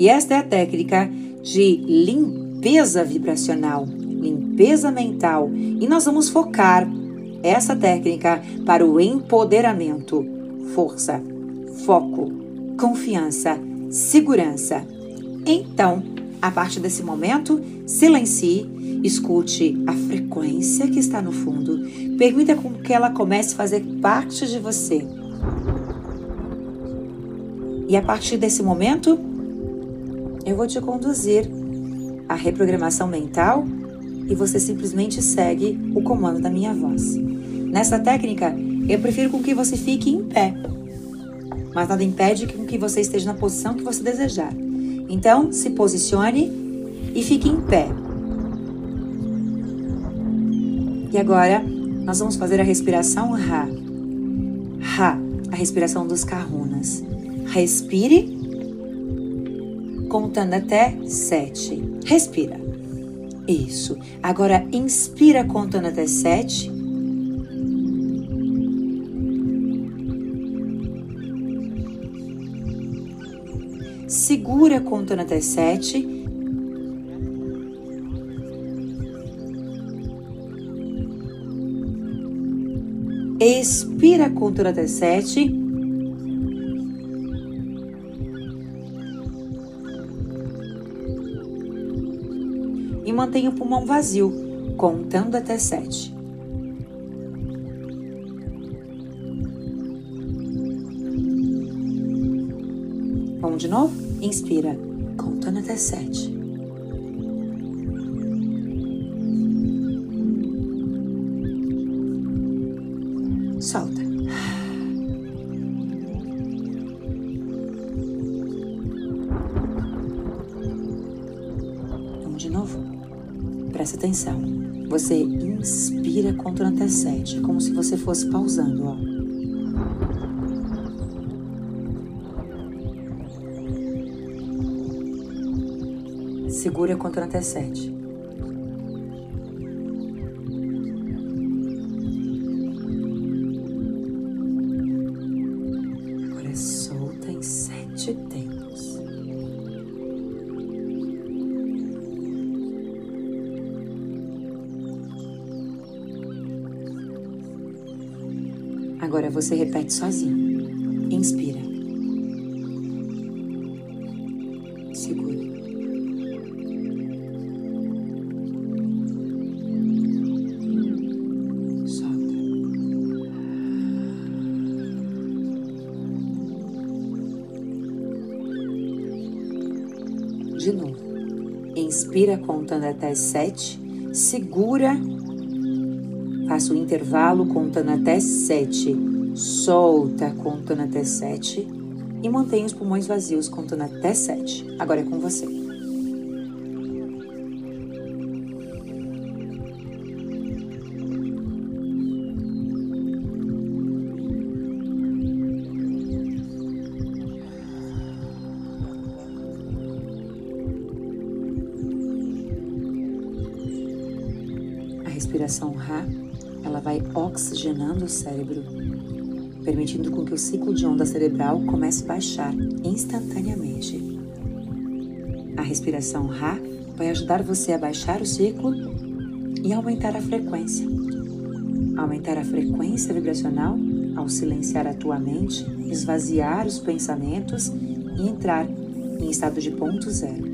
E esta é a técnica de limpeza vibracional, limpeza mental. E nós vamos focar essa técnica para o empoderamento, força, foco, confiança, segurança. Então, a partir desse momento, silencie, escute a frequência que está no fundo, permita com que ela comece a fazer parte de você. E a partir desse momento, eu vou te conduzir à reprogramação mental e você simplesmente segue o comando da minha voz. Nessa técnica, eu prefiro com que você fique em pé, mas nada impede com que você esteja na posição que você desejar. Então, se posicione e fique em pé. E agora, nós vamos fazer a respiração Ra. Ra, a respiração dos kahunas. Respire, contando até sete. Respira. Isso. Agora inspira contando até sete. Segura contando até sete. Expira contando até sete. e mantenha o pulmão vazio, contando até 7. Vamos de novo? Inspira, contando até 7. Atenção. Você inspira contando até sete, como se você fosse pausando, ó. Segura contando até sete. Agora solta em sete tempos. Agora você repete sozinho. Inspira. Segura. De novo. Inspira contando até sete. Segura Faça o intervalo contando até sete. Solta contando até sete. E mantenha os pulmões vazios contando até sete. Agora é com você. Respiração Ra ela vai oxigenando o cérebro, permitindo com que o ciclo de onda cerebral comece a baixar instantaneamente. A respiração Ra vai ajudar você a baixar o ciclo e aumentar a frequência. Aumentar a frequência vibracional ao silenciar a tua mente, esvaziar os pensamentos e entrar em estado de ponto zero.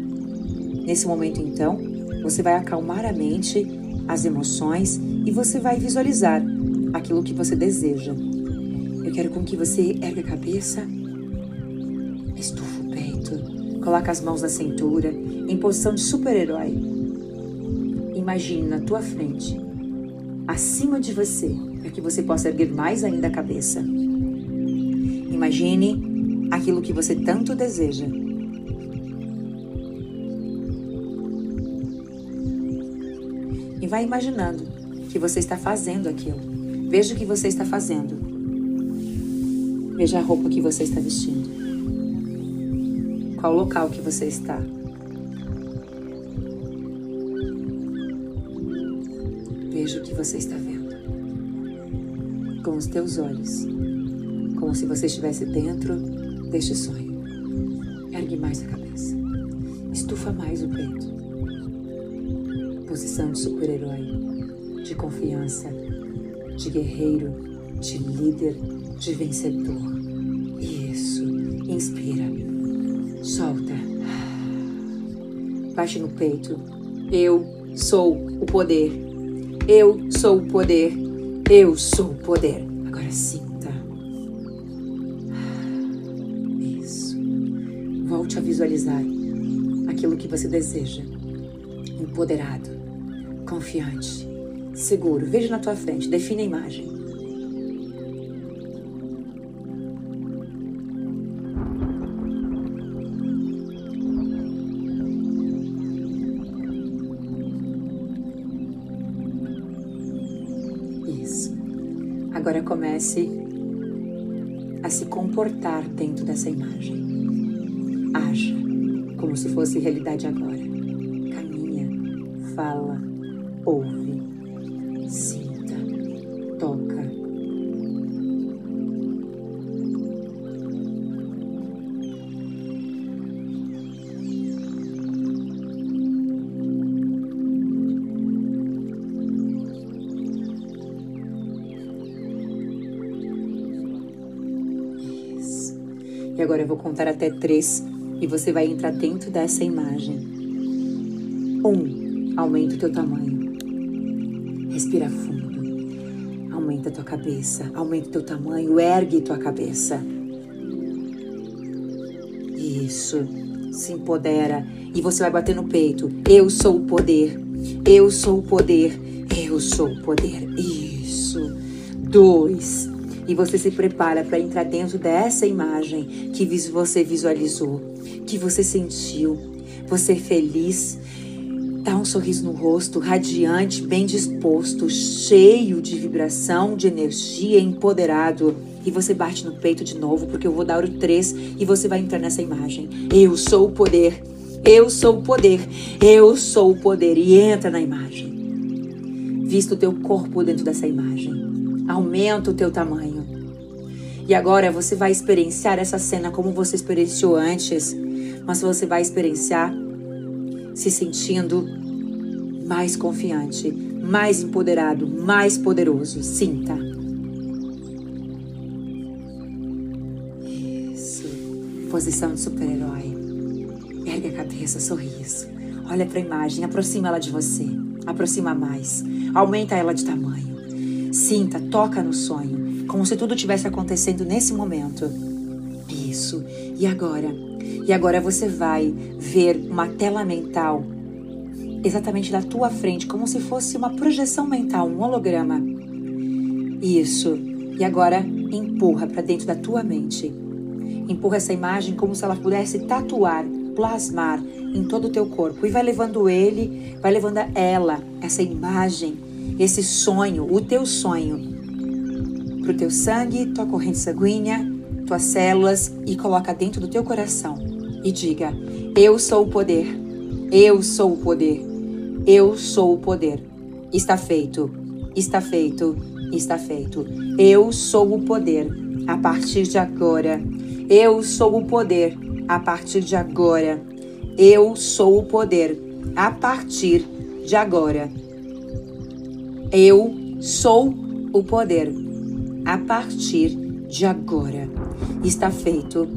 Nesse momento, então, você vai acalmar a mente, as emoções e você vai visualizar aquilo que você deseja. Eu quero com que você erga a cabeça, estufa o peito, coloca as mãos na cintura, em posição de super-herói. Imagine na tua frente, acima de você, para que você possa erguer mais ainda a cabeça. Imagine aquilo que você tanto deseja. E vai imaginando que você está fazendo aquilo. Veja o que você está fazendo. Veja a roupa que você está vestindo. Qual local que você está. Veja o que você está vendo. Com os teus olhos. Como se você estivesse dentro deste sonho. Ergue mais a cabeça. Estufa mais o peito. Posição de super-herói, de confiança, de guerreiro, de líder, de vencedor. Isso. Inspira. Solta. Baixe no peito. Eu sou o poder. Eu sou o poder. Eu sou o poder. Agora sinta. Isso. Volte a visualizar aquilo que você deseja. Empoderado, confiante, seguro. Veja na tua frente, define a imagem. Isso. Agora comece a se comportar dentro dessa imagem. Haja como se fosse realidade agora. Caminha, fala, ouve, E agora eu vou contar até três e você vai entrar dentro dessa imagem. Um, aumenta o teu tamanho. Respira fundo. Aumenta a tua cabeça. Aumenta o teu tamanho. Ergue tua cabeça. Isso. Se empodera. E você vai bater no peito. Eu sou o poder. Eu sou o poder. Eu sou o poder. Isso. Dois. E você se prepara para entrar dentro dessa imagem que você visualizou, que você sentiu. Você é feliz, dá um sorriso no rosto, radiante, bem disposto, cheio de vibração, de energia, empoderado. E você bate no peito de novo, porque eu vou dar o três e você vai entrar nessa imagem. Eu sou o poder. Eu sou o poder. Eu sou o poder. E entra na imagem. Vista o teu corpo dentro dessa imagem. Aumenta o teu tamanho. E agora você vai experienciar essa cena como você experienciou antes, mas você vai experienciar se sentindo mais confiante, mais empoderado, mais poderoso. Sinta. Isso. Posição de super-herói. Ergue a cabeça, sorriso. Olha para a imagem, aproxima ela de você. Aproxima mais. Aumenta ela de tamanho. Sinta, toca no sonho como se tudo tivesse acontecendo nesse momento. Isso. E agora? E agora você vai ver uma tela mental exatamente da tua frente, como se fosse uma projeção mental, um holograma. Isso. E agora empurra para dentro da tua mente. Empurra essa imagem como se ela pudesse tatuar, plasmar em todo o teu corpo e vai levando ele, vai levando ela, essa imagem, esse sonho, o teu sonho para o teu sangue, tua corrente sanguínea, tuas células e coloca dentro do teu coração e diga: Eu sou o poder. Eu sou o poder. Eu sou o poder. Está feito. Está feito. Está feito. Eu sou o poder. A partir de agora. Eu sou o poder. A partir de agora. Eu sou o poder. A partir de agora. Eu sou o poder a partir de agora. Está feito,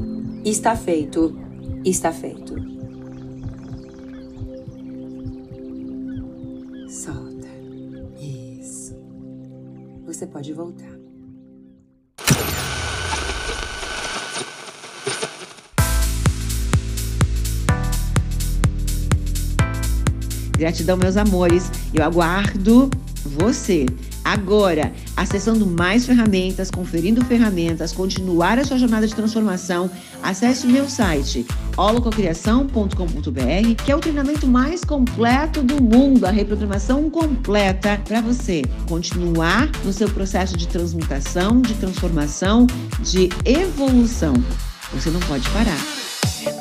está feito, está feito. Solta. Isso. Você pode voltar. Gratidão, meus amores. Eu aguardo você Agora, acessando mais ferramentas, conferindo ferramentas, continuar a sua jornada de transformação, acesse o meu site holococriação.com.br, que é o treinamento mais completo do mundo, a reprogramação completa para você continuar no seu processo de transmutação, de transformação, de evolução. Você não pode parar.